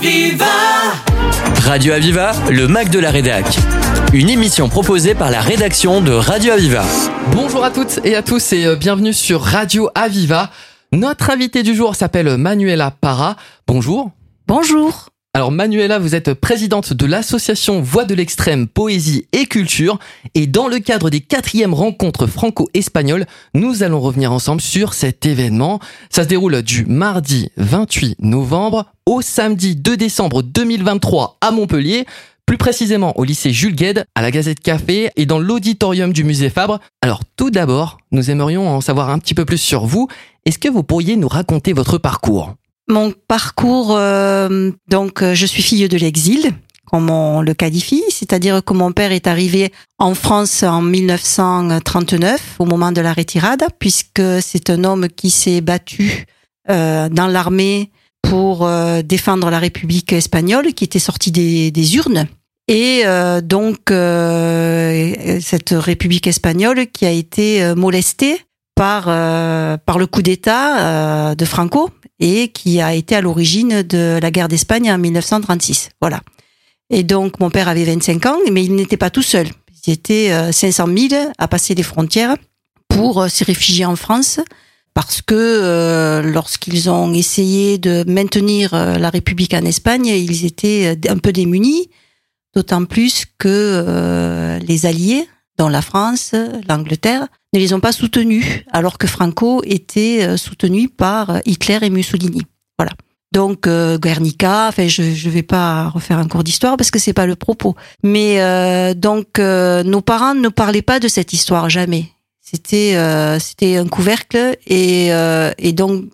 Aviva Radio Aviva, le Mac de la Rédac. Une émission proposée par la rédaction de Radio Aviva. Bonjour à toutes et à tous et euh, bienvenue sur Radio Aviva. Notre invité du jour s'appelle Manuela Parra. Bonjour. Bonjour. Alors Manuela, vous êtes présidente de l'association Voix de l'extrême, poésie et culture. Et dans le cadre des quatrièmes rencontres franco-espagnoles, nous allons revenir ensemble sur cet événement. Ça se déroule du mardi 28 novembre au samedi 2 décembre 2023 à Montpellier. Plus précisément au lycée Jules Gued, à la Gazette Café et dans l'auditorium du musée Fabre. Alors tout d'abord, nous aimerions en savoir un petit peu plus sur vous. Est-ce que vous pourriez nous raconter votre parcours? Mon parcours, euh, donc euh, je suis fille de l'exil, comme on le qualifie, c'est-à-dire que mon père est arrivé en France en 1939, au moment de la retirade, puisque c'est un homme qui s'est battu euh, dans l'armée pour euh, défendre la République espagnole, qui était sorti des, des urnes. Et euh, donc euh, cette République espagnole qui a été euh, molestée par par le coup d'État de Franco et qui a été à l'origine de la guerre d'Espagne en 1936. Voilà. Et donc mon père avait 25 ans, mais il n'était pas tout seul. Il était euh, 500 000 à passer les frontières pour euh, se réfugier en France parce que euh, lorsqu'ils ont essayé de maintenir euh, la République en Espagne, ils étaient euh, un peu démunis, d'autant plus que euh, les Alliés, dont la France, l'Angleterre, ne les ont pas soutenus, alors que Franco était euh, soutenu par Hitler et Mussolini. Voilà. Donc euh, Guernica, enfin je je vais pas refaire un cours d'histoire parce que c'est pas le propos. Mais euh, donc euh, nos parents ne parlaient pas de cette histoire jamais. C'était euh, c'était un couvercle et euh, et donc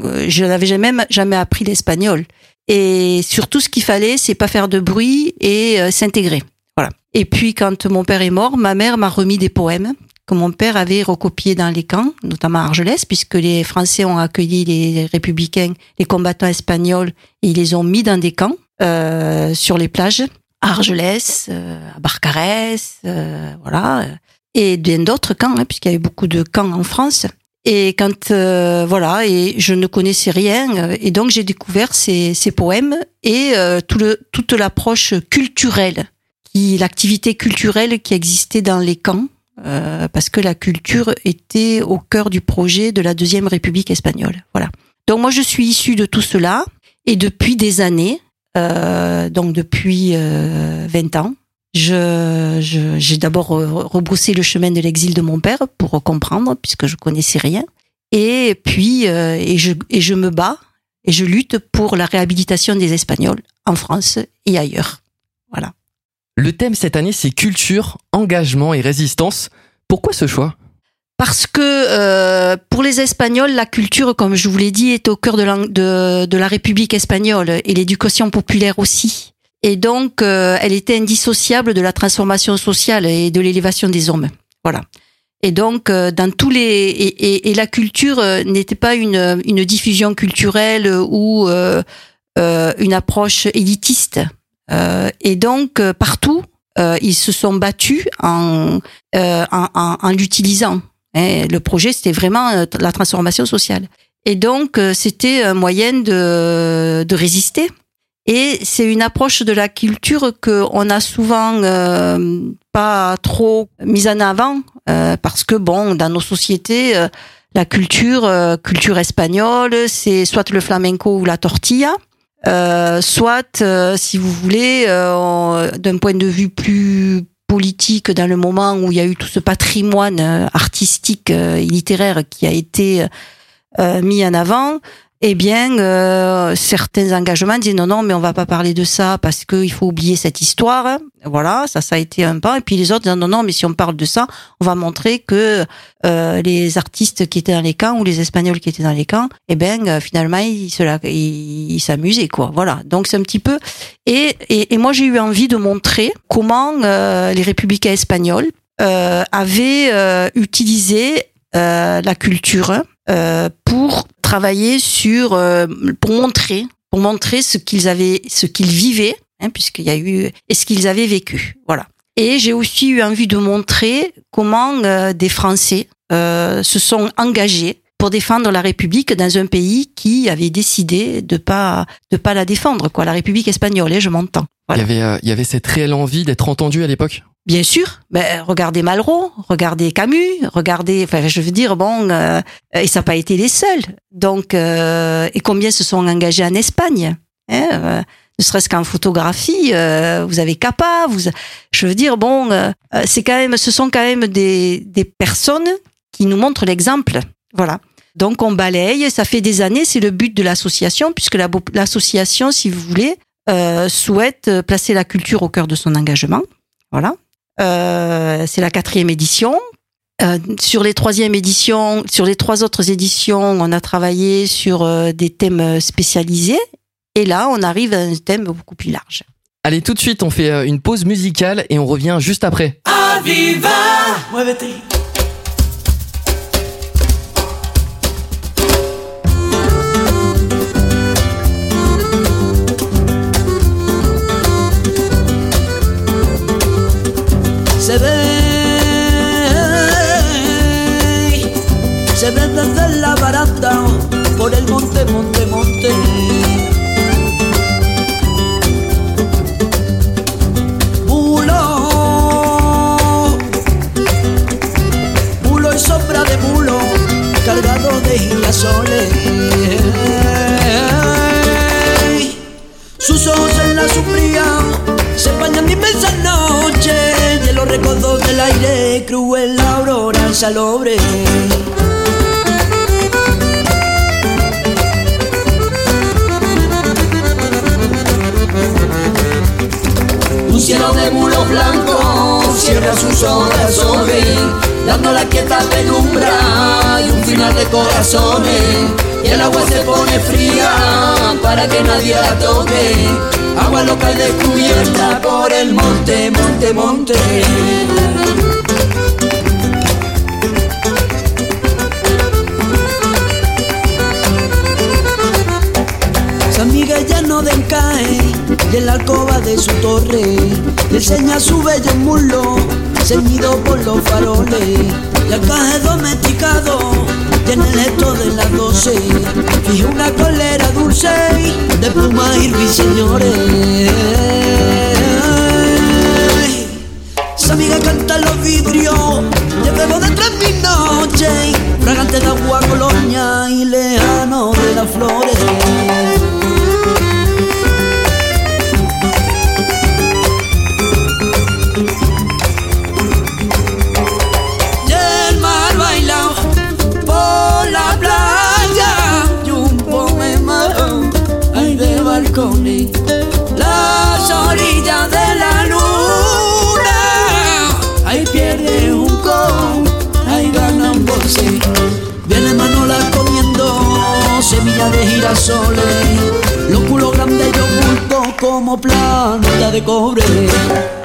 euh, je n'avais jamais jamais appris l'espagnol. Et surtout ce qu'il fallait c'est pas faire de bruit et euh, s'intégrer. Voilà. Et puis quand mon père est mort, ma mère m'a remis des poèmes que mon père avait recopiés dans les camps, notamment à Argelès, puisque les Français ont accueilli les républicains, les combattants espagnols, et ils les ont mis dans des camps euh, sur les plages, à Argelès, euh, à Barcarès, euh, voilà, et bien d'autres camps, hein, puisqu'il y avait beaucoup de camps en France. Et quand euh, voilà, et je ne connaissais rien, euh, et donc j'ai découvert ces, ces poèmes et euh, tout le, toute l'approche culturelle, qui l'activité culturelle qui existait dans les camps euh, parce que la culture était au cœur du projet de la deuxième République espagnole. Voilà. Donc moi je suis issue de tout cela et depuis des années, euh, donc depuis euh, 20 ans, je, je- j'ai d'abord re- rebroussé le chemin de l'exil de mon père pour comprendre puisque je connaissais rien et puis euh, et je et je me bats et je lutte pour la réhabilitation des Espagnols en France et ailleurs. Voilà. Le thème cette année c'est culture, engagement et résistance. Pourquoi ce choix? Parce que euh, pour les Espagnols, la culture, comme je vous l'ai dit, est au cœur de la, République espagnole et l'éducation populaire aussi. Et donc, euh, elle était indissociable de la transformation sociale et de l'élévation des hommes. Voilà. Et donc, euh, dans tous les et, la culture n'était pas une, diffusion culturelle ou une approche élitiste. Euh, et donc, euh, partout, euh, ils se sont battus en, en, en, en l'utilisant. Hein, le projet, c'était vraiment la transformation sociale. Et donc, c'était un moyen de, de résister. Et c'est une approche de la culture que on a souvent euh, pas trop mise en avant euh, parce que bon, dans nos sociétés, euh, la culture, culture espagnole, c'est soit le flamenco ou la tortilla. Euh, soit, euh, si vous voulez, euh, d'un point de vue plus politique, dans le moment où il y a eu tout ce patrimoine artistique et littéraire qui a été mis en avant, eh bien, euh, certains engagements disaient non, non, mais on va pas parler de ça parce qu'il faut oublier cette histoire. Voilà, ça, ça a été un pas. Et puis les autres disaient non, non, mais si on parle de ça, on va montrer que euh, les artistes qui étaient dans les camps ou les Espagnols qui étaient dans les camps, eh ben, finalement, ils la- ils ils s'amusaient, quoi. Voilà. Donc c'est un petit peu. Et, et, et moi, j'ai eu envie de montrer comment euh, les républicains espagnols euh, avaient euh, utilisé la culture pour travailler sur, euh, pour montrer, pour montrer ce qu'ils avaient, ce qu'ils vivaient, hein, puisqu'il y a eu, et ce qu'ils avaient vécu. Voilà. Et j'ai aussi eu envie de montrer comment euh, des Français euh, se sont engagés pour défendre la République dans un pays qui avait décidé de pas de pas la défendre la République espagnole et hein, je m'entends il y avait il y avait cette réelle envie d'être entendu à l'époque? Bien sûr, ben, regardez Malraux, regardez Camus, regardez, enfin je veux dire bon, euh, et ça n'a pas été les seuls. Donc euh, et combien se sont engagés en Espagne hein, euh, Ne serait-ce qu'en photographie, euh, vous avez Capa, vous, je veux dire bon, euh, c'est quand même, ce sont quand même des des personnes qui nous montrent l'exemple. Voilà. Donc on balaye, ça fait des années, c'est le but de l'association, puisque l'association, si vous voulez, euh, souhaite placer la culture au cœur de son engagement. Voilà. Euh, c'est la quatrième édition. Euh, sur les troisième éditions, sur les trois autres éditions, on a travaillé sur euh, des thèmes spécialisés. Et là, on arrive à un thème beaucoup plus large. Allez, tout de suite, on fait une pause musicale et on revient juste après. Aviva se ve, se ve desde la barata por el monte, monte, monte. Del aire, cruel la aurora salobre. Un cielo de mulo blanco cierra sus horas sobre, dando la quieta penumbra y un final de corazones. Y el agua se pone fría para que nadie la toque agua local descubierta por el monte, monte, monte. San Miguel ya no decae de la alcoba de su torre, le enseña su bello muslo, ceñido por los faroles, y acá es domesticado el esto de las doce y una colera dulce de pluma y ruiseñores. Esa amiga canta los vidrios, recobré.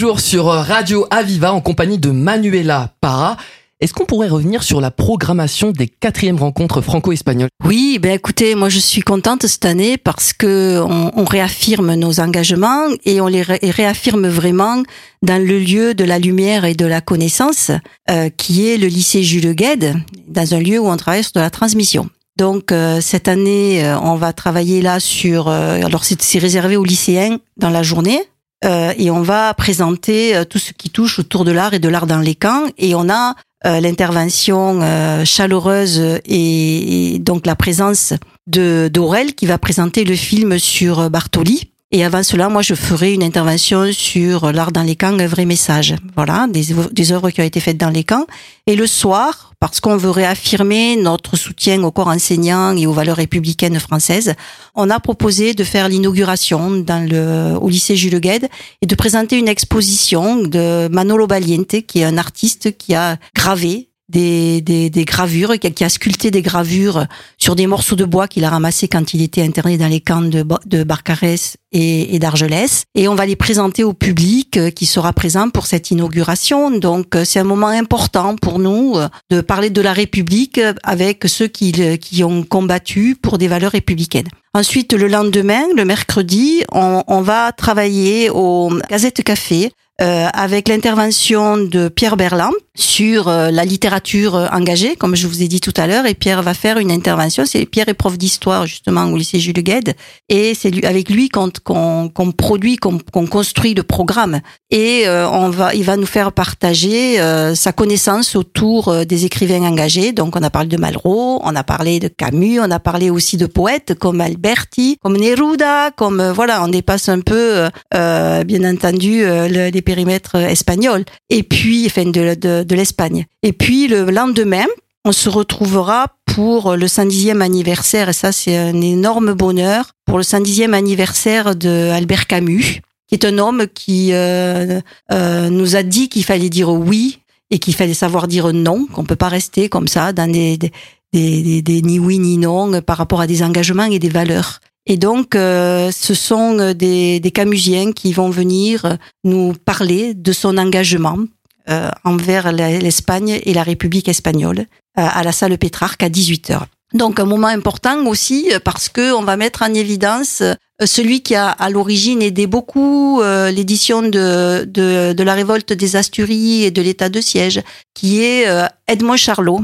Toujours sur Radio Aviva en compagnie de Manuela Para. Est-ce qu'on pourrait revenir sur la programmation des quatrièmes rencontres franco-espagnoles? Oui, ben écoutez, moi je suis contente cette année parce que on, réaffirme nos engagements et on les réaffirme vraiment dans le lieu de la lumière et de la connaissance, euh, qui est le lycée Jules Gued, dans un lieu où on travaille sur de la transmission. Donc euh, cette année, euh, on va travailler là sur. alors c'est réservé aux lycéens dans la journée, euh, et on va présenter euh, tout ce qui touche autour de l'art et de l'art dans les camps. Et on a euh, l'intervention chaleureuse et, donc la présence de d'Aurel qui va présenter le film sur Bartoli. Et avant cela, moi, je ferai une intervention sur l'art dans les camps, un vrai message. Voilà, des, des œuvres qui ont été faites dans les camps. Et le soir, parce qu'on veut réaffirmer notre soutien au corps enseignant et aux valeurs républicaines françaises, on a proposé de faire l'inauguration dans le, au lycée Jules Gued et de présenter une exposition de Manolo Baliente, qui est un artiste qui a gravé des, des, des gravures, qui a, sculpté des gravures sur des morceaux de bois qu'il a ramassés quand il était interné dans les camps de, Barcarès et, et d'Argelès. Et on va les présenter au public euh, qui sera présent pour cette inauguration. Donc euh, c'est un moment important pour nous euh, de parler de la République avec ceux qui, qui ont combattu pour des valeurs républicaines. Ensuite, le lendemain, le mercredi, on, on va travailler au Gazette Café euh, avec l'intervention de Pierre Berland sur euh, la littérature euh, engagée, comme je vous ai dit tout à l'heure. Et Pierre va faire une intervention. C'est Pierre est prof d'histoire justement au lycée Jules Gued, et c'est avec lui qu'on qu'on produit, qu'on construit le programme. Et on va, il va nous faire partager sa connaissance autour des écrivains engagés. Donc on a parlé de Malraux, on a parlé de Camus, on a parlé aussi de poètes comme Alberti, comme Neruda, comme voilà, on dépasse un peu, bien entendu, les périmètre espagnol, et puis, enfin, de, de, de l'Espagne. Et puis, le lendemain, on se retrouvera pour le 110e anniversaire, et ça, c'est un énorme bonheur, pour le 110e anniversaire de Albert Camus, qui est un homme qui euh, euh, nous a dit qu'il fallait dire oui et qu'il fallait savoir dire non, qu'on peut pas rester comme ça dans des, des, des, des, ni oui ni non par rapport à des engagements et des valeurs. Et donc, euh, ce sont euh, des, des, Camusiens qui vont venir nous parler de son engagement euh, envers l'Espagne et la République espagnole à la salle Pétrarque à 18h. Donc un moment important aussi parce que on va mettre en évidence celui qui a à l'origine aidé beaucoup l'édition de, de, de, la révolte des Asturies et de l'état de siège, qui est Edmond Charlot,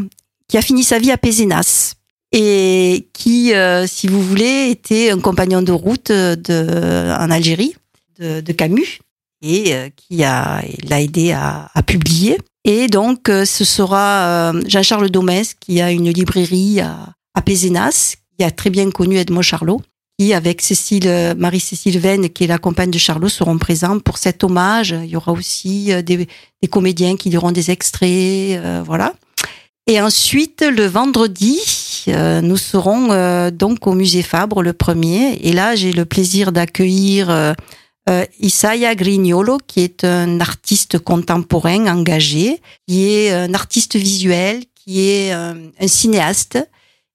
qui a fini sa vie à Pézenas et qui, euh, si vous voulez, était un compagnon de route de, en Algérie de, de Camus et euh, qui a l'a aidé à, à, publier. Et donc, euh, ce sera Jean-Charles Domès qui a une librairie à, à Pézenas, qui a très bien connu Edmond Charlot, qui, avec Cécile, Marie-Cécile Venn, qui est la compagne de Charlot, seront présents pour cet hommage. Il y aura aussi des, des comédiens qui liront des extraits, voilà. Et ensuite, le vendredi, euh, nous serons euh, donc au musée Fabre le premier. Et là, j'ai le plaisir d'accueillir euh, Isaiah Grignolo, qui est un artiste contemporain engagé, qui est un artiste visuel, qui est un cinéaste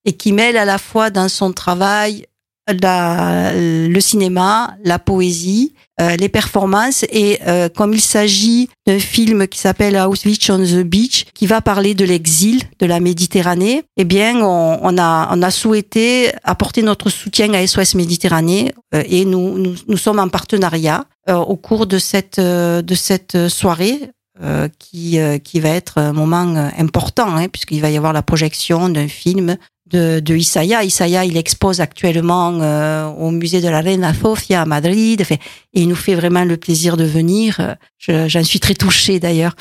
et qui mêle à la fois dans son travail le cinéma, la poésie, euh, les performances et euh, comme il s'agit d'un film qui s'appelle Auschwitz on the Beach, qui va parler de l'exil de la Méditerranée, eh bien on, a souhaité apporter notre soutien à SOS Méditerranée euh, et nous, nous, nous sommes en partenariat au cours de cette de cette soirée qui, qui va être un moment important, hein, puisqu'il va y avoir la projection d'un film de, de Isaiah. Il expose actuellement euh, au musée de la Reina Sofia à Madrid. et il nous fait vraiment le plaisir de venir. J'en suis très touchée d'ailleurs.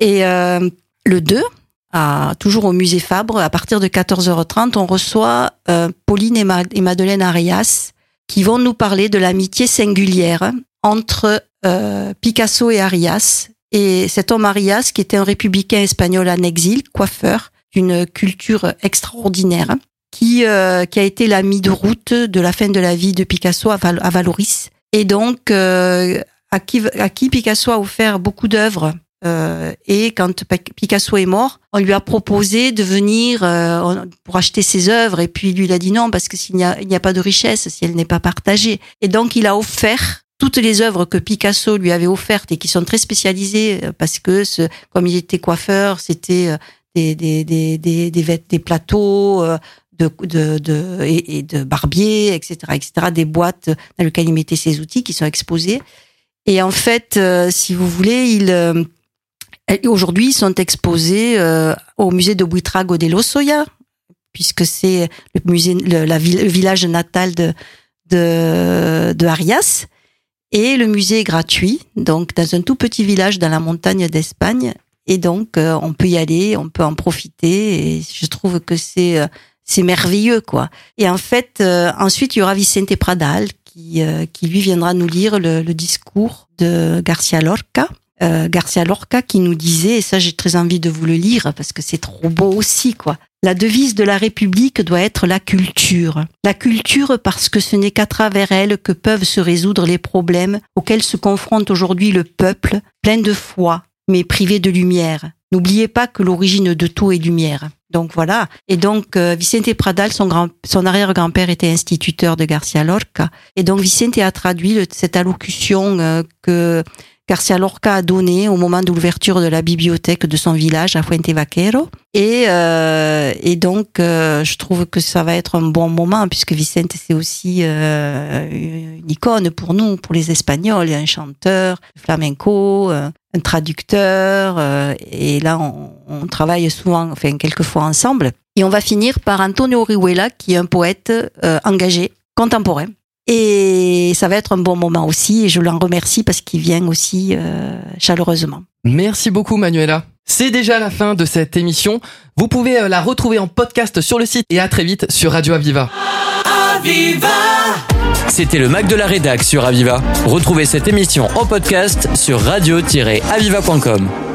Et euh, le 2, à, toujours au musée Fabre, à partir de 14h30, on reçoit euh, Pauline et, Madeleine Arias qui vont nous parler de l'amitié singulière entre Picasso et Arias. Et cet homme Arias, qui était un républicain espagnol en exil, coiffeur, d'une culture extraordinaire qui, euh, qui a été l'ami de route de la fin de la vie de Picasso à, Val à Valoris. Et donc, euh, à, qui, à qui Picasso a offert beaucoup d'œuvres. Euh, et quand Picasso est mort, on lui a proposé de venir euh, pour acheter ses œuvres. Et puis lui, il a dit non, parce que s'il n'y a, il a pas de richesse si elle n'est pas partagée. Et donc, il a offert toutes les œuvres que Picasso lui avait offertes et qui sont très spécialisées parce que ce, comme il était coiffeur, c'était des, des, des, des, des, plateaux euh, de, et, de barbier, etc., etc., des boîtes dans lesquelles il mettait ses outils qui sont exposés. Et en fait, euh, si vous voulez, euh, aujourd'hui, ils sont exposés au musée de Buitrago de Lozoya, puisque c'est le musée, le, la, le village natal de Arias. Et le musée est gratuit, donc dans un tout petit village dans la montagne d'Espagne. Et donc, euh, on peut y aller, on peut en profiter. Et je trouve que c'est euh, c'est merveilleux, quoi. Et en fait, euh, ensuite, il y aura Vicente Pradal, qui, euh, qui lui viendra nous lire le, le discours de Garcia Lorca. Euh, Garcia Lorca qui nous disait, et ça j'ai très envie de vous le lire parce que c'est trop beau aussi, quoi. La devise de la République doit être la culture. La culture parce que ce n'est qu'à travers elle que peuvent se résoudre les problèmes auxquels se confronte aujourd'hui le peuple, plein de foi, mais privé de lumière. N'oubliez pas que l'origine de tout est lumière. Donc voilà. Et donc euh, Vicente Pradal, son, grand, son arrière-grand-père était instituteur de Garcia Lorca. Et donc Vicente a traduit cette allocution euh, que Garcia Lorca a donnée au moment de l'ouverture de la bibliothèque de son village à Fuente Vaquero. Et, euh, et donc je trouve que ça va être un bon moment puisque Vicente c'est aussi une icône pour nous, pour les Espagnols, un chanteur flamenco. un traducteur, là on, on travaille souvent, enfin quelquefois ensemble. Et on va finir par Antonio Orihuela, qui est un poète euh, engagé, contemporain. Et ça va être un bon moment aussi, et je l'en remercie parce qu'il vient aussi euh, chaleureusement. Merci beaucoup Manuela. C'est déjà la fin de cette émission. Vous pouvez euh, la retrouver en podcast sur le site et à très vite sur Radio Aviva. C'était le Mac de la Rédac sur Aviva. Retrouvez cette émission en podcast sur radio-aviva.com.